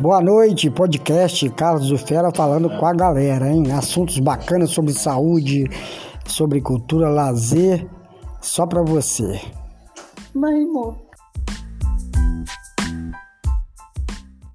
Boa noite, podcast Carlos do Fera falando com a galera, hein? Assuntos bacanas sobre saúde, sobre cultura, lazer, só pra você. Mas, irmão,